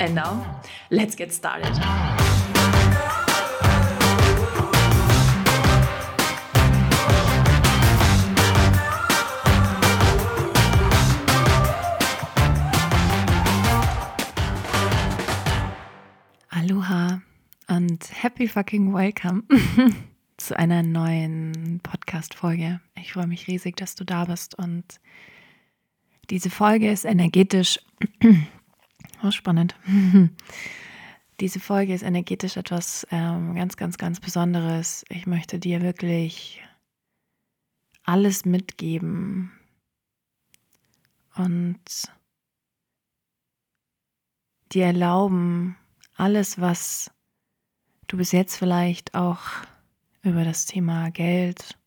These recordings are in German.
And now, let's get started. Aloha und happy fucking welcome zu einer neuen Podcast-Folge. Ich freue mich riesig, dass du da bist und diese Folge ist energetisch Oh, spannend. Diese Folge ist energetisch etwas ähm, ganz, ganz, ganz Besonderes. Ich möchte dir wirklich alles mitgeben und dir erlauben, alles, was du bis jetzt vielleicht auch über das Thema Geld,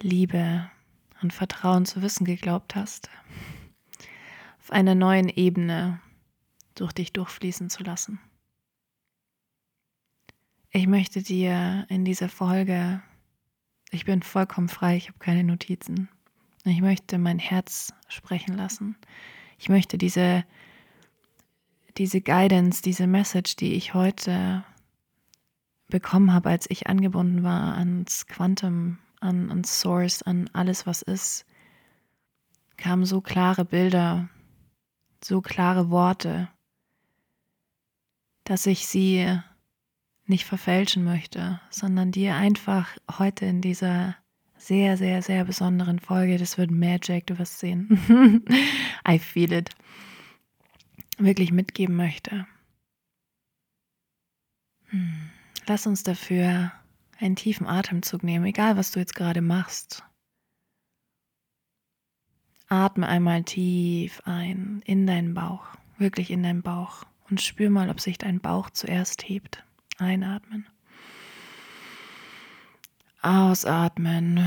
Liebe und Vertrauen zu wissen geglaubt hast, auf einer neuen Ebene durch dich durchfließen zu lassen. Ich möchte dir in dieser Folge, ich bin vollkommen frei, ich habe keine Notizen. Ich möchte mein Herz sprechen lassen. Ich möchte diese, diese Guidance, diese Message, die ich heute bekommen habe, als ich angebunden war ans Quantum, an, ans Source, an alles, was ist, kamen so klare Bilder, so klare Worte, dass ich sie nicht verfälschen möchte, sondern dir einfach heute in dieser sehr, sehr, sehr besonderen Folge, das wird Magic, du wirst sehen, I feel it, wirklich mitgeben möchte. Hm. Lass uns dafür einen tiefen Atemzug nehmen, egal was du jetzt gerade machst. Atme einmal tief ein in deinen Bauch, wirklich in deinen Bauch und spür mal, ob sich dein Bauch zuerst hebt. Einatmen. Ausatmen.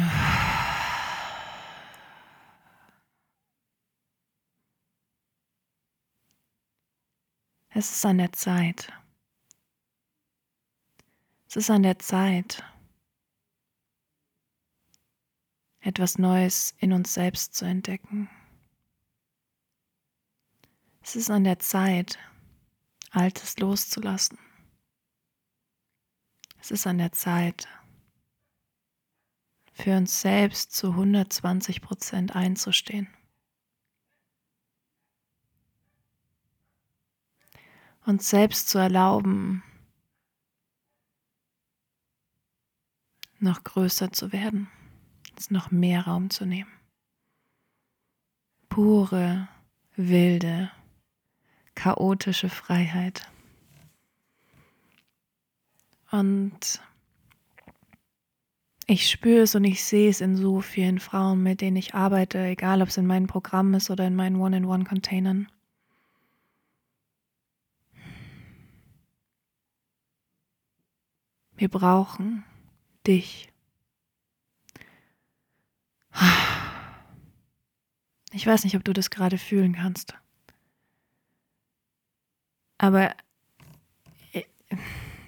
Es ist an der Zeit. Es ist an der Zeit, etwas Neues in uns selbst zu entdecken. Es ist an der Zeit, Altes loszulassen. Es ist an der Zeit, für uns selbst zu 120 Prozent einzustehen. Uns selbst zu erlauben, noch größer zu werden, uns noch mehr Raum zu nehmen. Pure, wilde, chaotische Freiheit. Und ich spüre es und ich sehe es in so vielen Frauen, mit denen ich arbeite, egal ob es in meinem Programm ist oder in meinen One-in-One-Containern. Wir brauchen dich. Ich weiß nicht, ob du das gerade fühlen kannst. Aber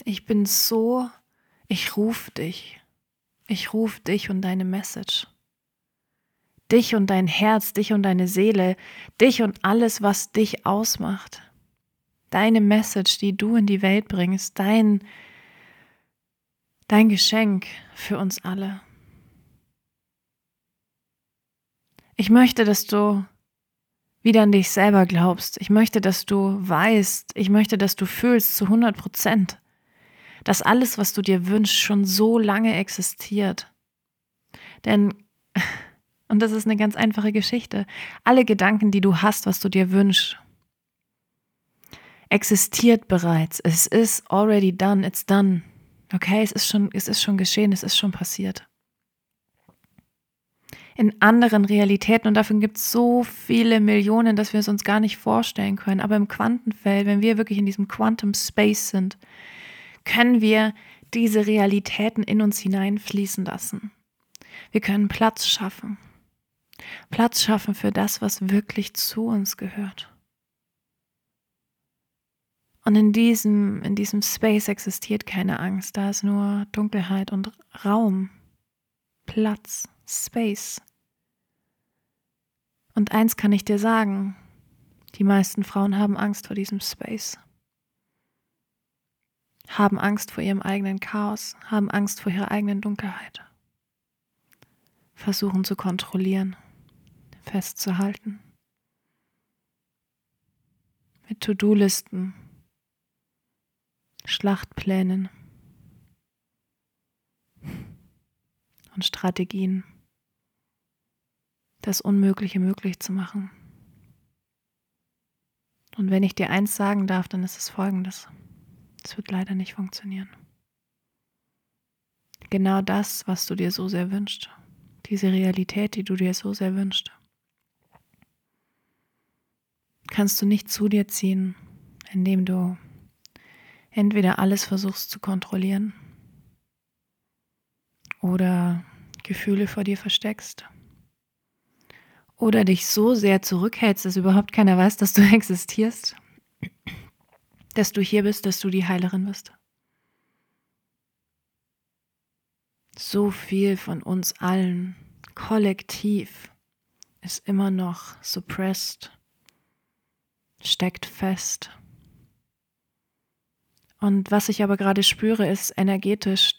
ich bin so, ich rufe dich. Ich rufe dich und deine Message. Dich und dein Herz, dich und deine Seele, dich und alles, was dich ausmacht. Deine Message, die du in die Welt bringst, dein, dein Geschenk für uns alle. Ich möchte, dass du wieder an dich selber glaubst. Ich möchte, dass du weißt, ich möchte, dass du fühlst zu 100 Prozent, dass alles, was du dir wünschst, schon so lange existiert. Denn, und das ist eine ganz einfache Geschichte, alle Gedanken, die du hast, was du dir wünschst, existiert bereits. Es ist already done, it's done. Okay, es ist schon, es ist schon geschehen, es ist schon passiert. In anderen Realitäten und davon gibt es so viele Millionen, dass wir es uns gar nicht vorstellen können. Aber im Quantenfeld, wenn wir wirklich in diesem Quantum Space sind, können wir diese Realitäten in uns hineinfließen lassen. Wir können Platz schaffen. Platz schaffen für das, was wirklich zu uns gehört. Und in diesem, in diesem Space existiert keine Angst, da ist nur Dunkelheit und Raum, Platz, Space. Und eins kann ich dir sagen, die meisten Frauen haben Angst vor diesem Space, haben Angst vor ihrem eigenen Chaos, haben Angst vor ihrer eigenen Dunkelheit, versuchen zu kontrollieren, festzuhalten, mit To-Do-Listen, Schlachtplänen und Strategien, das Unmögliche möglich zu machen. Und wenn ich dir eins sagen darf, dann ist es folgendes. Es wird leider nicht funktionieren. Genau das, was du dir so sehr wünschst, diese Realität, die du dir so sehr wünschst, kannst du nicht zu dir ziehen, indem du entweder alles versuchst zu kontrollieren oder Gefühle vor dir versteckst oder dich so sehr zurückhältst, dass überhaupt keiner weiß, dass du existierst, dass du hier bist, dass du die Heilerin bist. So viel von uns allen kollektiv ist immer noch suppressed, steckt fest und was ich aber gerade spüre, ist energetisch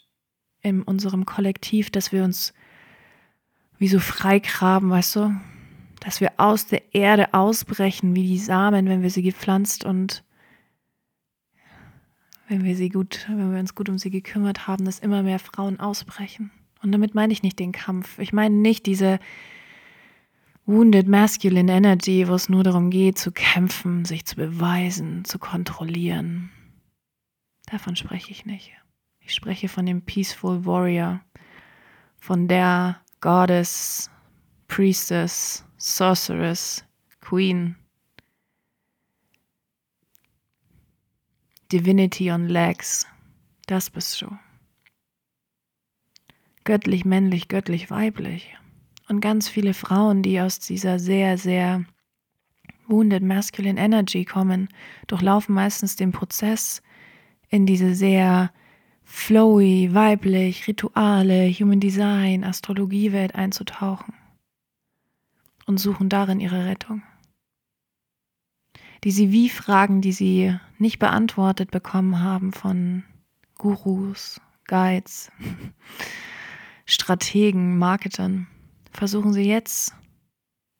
in unserem Kollektiv, dass wir uns wie so freigraben, weißt du? Dass wir aus der Erde ausbrechen, wie die Samen, wenn wir sie gepflanzt und wenn wir sie gut, wenn wir uns gut um sie gekümmert haben, dass immer mehr Frauen ausbrechen. Und damit meine ich nicht den Kampf. Ich meine nicht diese wounded masculine energy, wo es nur darum geht, zu kämpfen, sich zu beweisen, zu kontrollieren. Davon spreche ich nicht. Ich spreche von dem Peaceful Warrior, von der Goddess, Priestess, Sorceress, Queen. Divinity on Legs, das bist du. Göttlich, männlich, göttlich, weiblich. Und ganz viele Frauen, die aus dieser sehr, sehr wounded masculine energy kommen, durchlaufen meistens den Prozess, in diese sehr flowy, weiblich, Rituale, Human Design, Astrologiewelt einzutauchen und suchen darin ihre Rettung. Die Wie-Fragen, die sie nicht beantwortet bekommen haben von Gurus, Guides, Strategen, Marketern, versuchen sie jetzt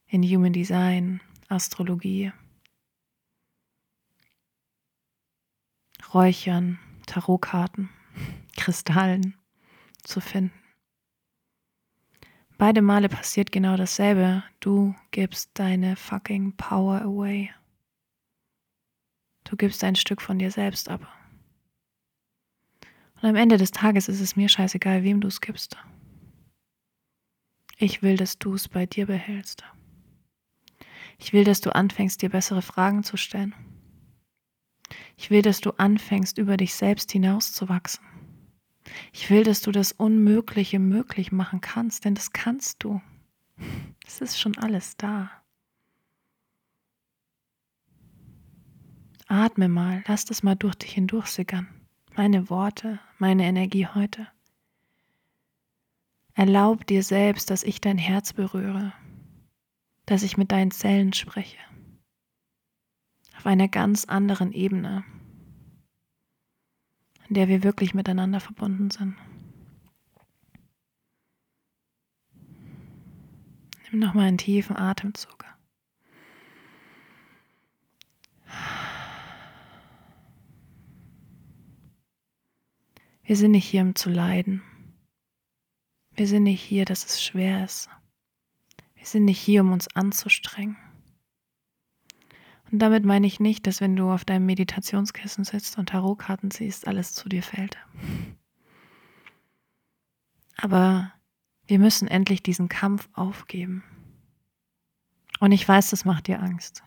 in Human Design, Astrologie, Räuchern, Tarotkarten, Kristallen zu finden. Beide Male passiert genau dasselbe. Du gibst deine fucking Power away. Du gibst ein Stück von dir selbst ab. Und am Ende des Tages ist es mir scheißegal, wem du es gibst. Ich will, dass du es bei dir behältst. Ich will, dass du anfängst, dir bessere Fragen zu stellen. Ich will, dass du anfängst, über dich selbst hinauszuwachsen. Ich will, dass du das Unmögliche möglich machen kannst, denn das kannst du. Es ist schon alles da. Atme mal, lass das mal durch dich hindurchsickern. Meine Worte, meine Energie heute. Erlaub dir selbst, dass ich dein Herz berühre, dass ich mit deinen Zellen spreche auf einer ganz anderen Ebene, in der wir wirklich miteinander verbunden sind. Nimm nochmal einen tiefen Atemzug. Wir sind nicht hier, um zu leiden. Wir sind nicht hier, dass es schwer ist. Wir sind nicht hier, um uns anzustrengen. Und damit meine ich nicht, dass wenn du auf deinem Meditationskissen sitzt und Tarotkarten ziehst, alles zu dir fällt. Aber Wir müssen endlich diesen Kampf aufgeben. Und ich weiß, das macht dir Angst.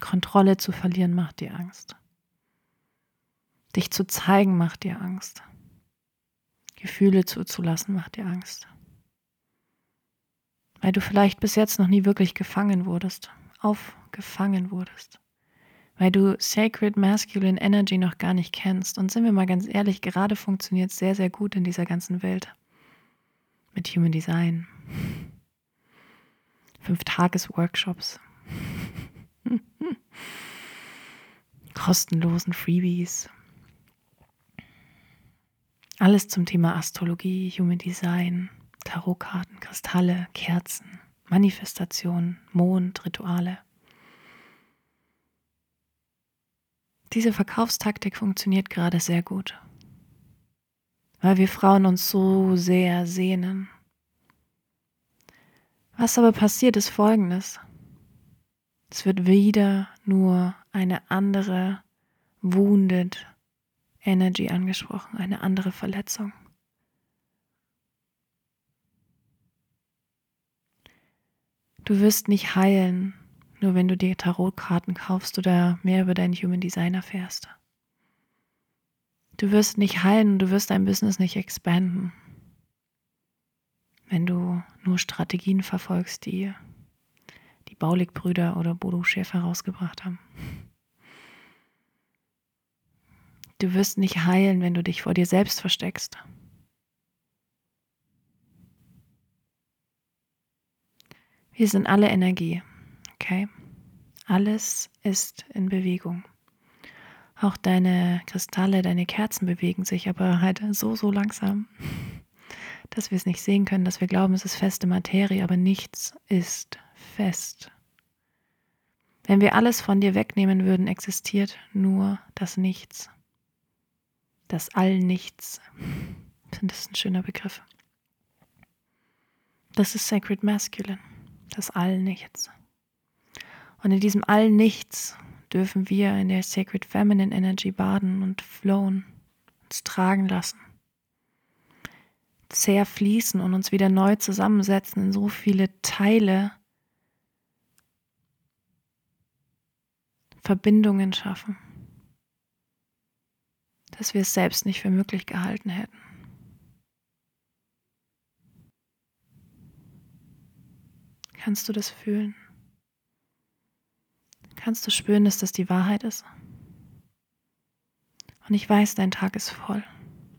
Kontrolle zu verlieren macht dir Angst. Dich zu zeigen macht dir Angst. Gefühle zuzulassen macht dir Angst. Weil du vielleicht bis jetzt noch nie wirklich gefangen wurdest, aufgefangen wurdest. Weil du Sacred Masculine Energy noch gar nicht kennst. Und sind wir mal ganz ehrlich, gerade funktioniert es sehr, sehr gut in dieser ganzen Welt. Mit Human Design. Fünf Tages-Workshops. Kostenlosen Freebies. Alles zum Thema Astrologie, Human Design, Tarotkarten, Kristalle, Kerzen, Manifestation, Mond, Rituale. Diese Verkaufstaktik funktioniert gerade sehr gut, weil wir Frauen uns so sehr sehnen. Was aber passiert ist folgendes. Es wird wieder nur eine andere wounded Energy angesprochen, eine andere Verletzung. Du wirst nicht heilen, nur wenn du dir Tarotkarten kaufst oder mehr über deinen Human Design erfährst. Du wirst nicht heilen und du wirst dein Business nicht expanden, wenn du nur Strategien verfolgst, die die Baulig-Brüder oder Bodo Schäfer rausgebracht haben. Du wirst nicht heilen, wenn du dich vor dir selbst versteckst. Wir sind alle Energie, okay? Alles ist in Bewegung. Auch deine Kristalle, deine Kerzen bewegen sich, aber halt so, so langsam, dass wir es nicht sehen können, dass wir glauben, es ist feste Materie, aber nichts ist fest. Wenn wir alles von dir wegnehmen würden, existiert nur das Nichts. Das Allnichts. Das ein schöner Begriff. Das ist Sacred Masculine das Allnichts. Und in diesem Allnichts dürfen wir in der Sacred Feminine Energy baden und flowen, uns tragen lassen, zerfließen und uns wieder neu zusammensetzen in so viele Teile, Verbindungen schaffen, dass wir es selbst nicht für möglich gehalten hätten. Kannst du das fühlen? Kannst du spüren, dass das die Wahrheit ist? Und ich weiß, dein Tag ist voll.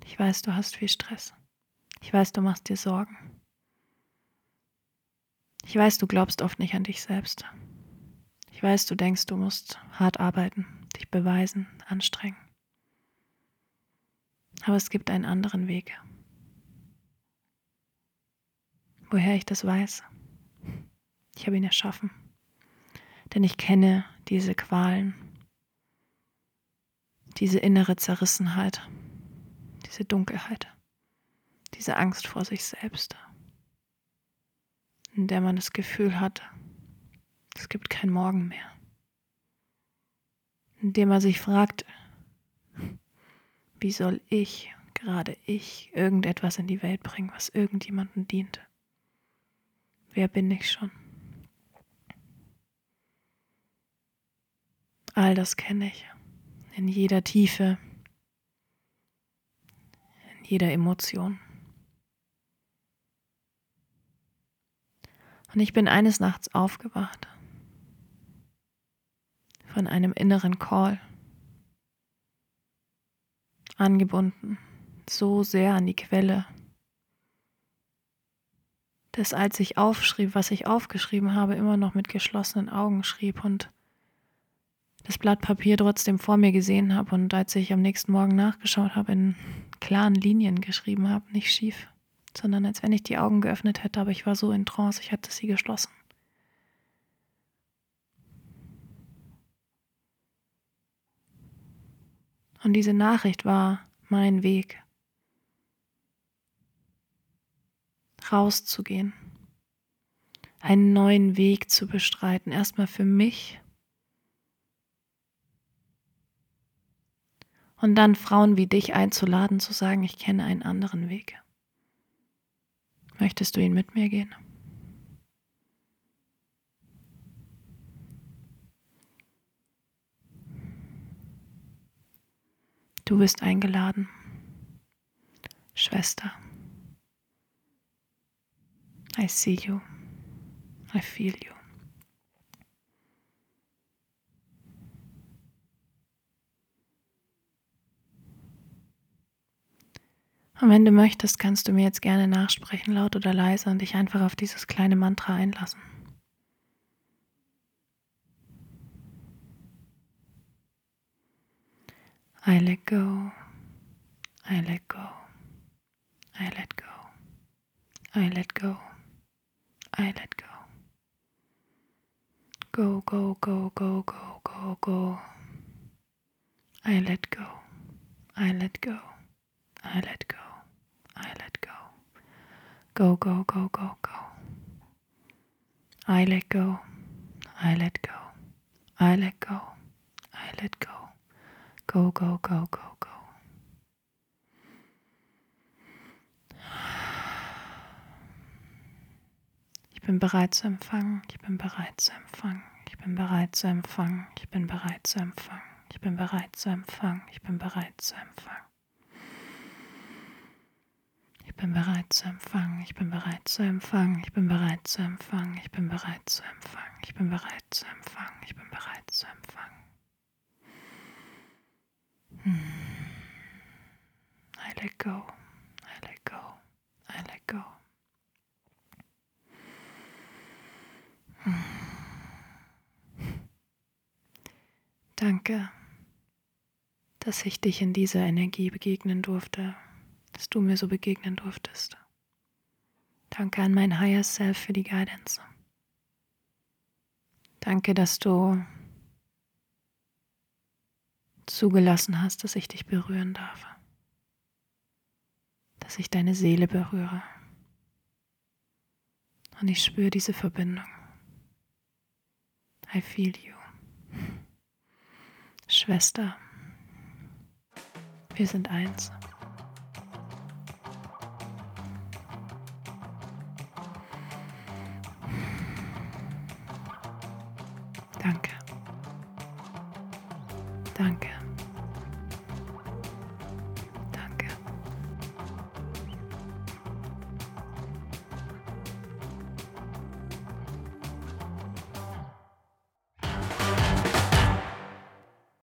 Ich weiß, du hast viel Stress. Ich weiß, du machst dir Sorgen. Ich weiß, du glaubst oft nicht an dich selbst. Ich weiß, du denkst, du musst hart arbeiten, dich beweisen, anstrengen. Aber es gibt einen anderen Weg. Woher ich das weiß? Ich habe ihn erschaffen. Denn ich kenne diese Qualen, diese innere Zerrissenheit, diese Dunkelheit, diese Angst vor sich selbst, in der man das Gefühl hat, es gibt kein Morgen mehr, in dem man sich fragt, wie soll ich, gerade ich, irgendetwas in die Welt bringen, was irgendjemandem dient? Wer bin ich schon? All das kenne ich. In jeder Tiefe, in jeder Emotion. Und ich bin eines Nachts aufgewacht. Von einem inneren Call, angebunden. So sehr an die Quelle, dass als ich aufschrieb, was ich aufgeschrieben habe, immer noch mit geschlossenen Augen schrieb und das Blatt Papier trotzdem vor mir gesehen habe und als ich am nächsten Morgen nachgeschaut habe, in klaren Linien geschrieben habe, nicht schief, sondern als wenn ich die Augen geöffnet hätte, aber ich war so in Trance, ich hatte sie geschlossen. Und diese Nachricht war mein Weg, rauszugehen, einen neuen Weg zu bestreiten, erstmal für mich und dann Frauen wie dich einzuladen, zu sagen, ich kenne einen anderen Weg. Möchtest du ihn mit mir gehen? Du bist eingeladen, Schwester. I see you. I feel you. Und wenn du möchtest, kannst du mir jetzt gerne nachsprechen, laut oder leise, und dich einfach auf dieses kleine Mantra einlassen. I let go, I let go, I let go, I let go, I let go. Go, go, go, go, go, go, go. I let go, I let go, I let go. Go, go, go, go, go. I let go, I let go, I let go, I let go. Go, go, go, go, go. Ich bin bereit zu empfangen. Ich bin bereit zu empfangen. Ich bin bereit zu empfangen. Ich bin bereit zu empfangen. Ich bin bereit zu empfangen. Ich bin bereit zu empfangen. Bin bereit zu empfangen. Ich bin bereit zu empfangen. Ich bin bereit zu empfangen. Ich bin bereit zu empfangen. Ich bin bereit zu empfangen. Ich bin bereit zu empfangen. Hmm. I let go. I let go. I let go. Hmm. Danke, dass ich dich in dieser Energie begegnen durfte, dass du mir so begegnen durftest. Danke an mein Higher Self für die Guidance. Danke, dass du zugelassen hast, dass ich dich berühren darf, dass ich deine Seele berühre. Und ich spüre diese Verbindung. I feel you. Schwester, wir sind eins.